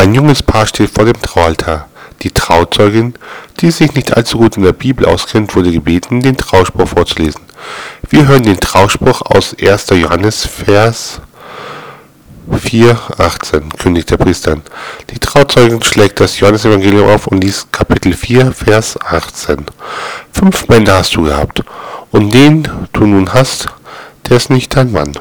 Ein junges Paar steht vor dem Traualtar. Die Trauzeugin, die sich nicht allzu gut in der Bibel auskennt, wurde gebeten, den Trauspruch vorzulesen. Wir hören den Trauspruch aus 1. Johannes, Vers 4, 18, kündigt der Priester an. Die Trauzeugin schlägt das Johannesevangelium auf und liest Kapitel 4, Vers 18. Fünf Männer hast du gehabt, und den du nun hast, der ist nicht dein Mann.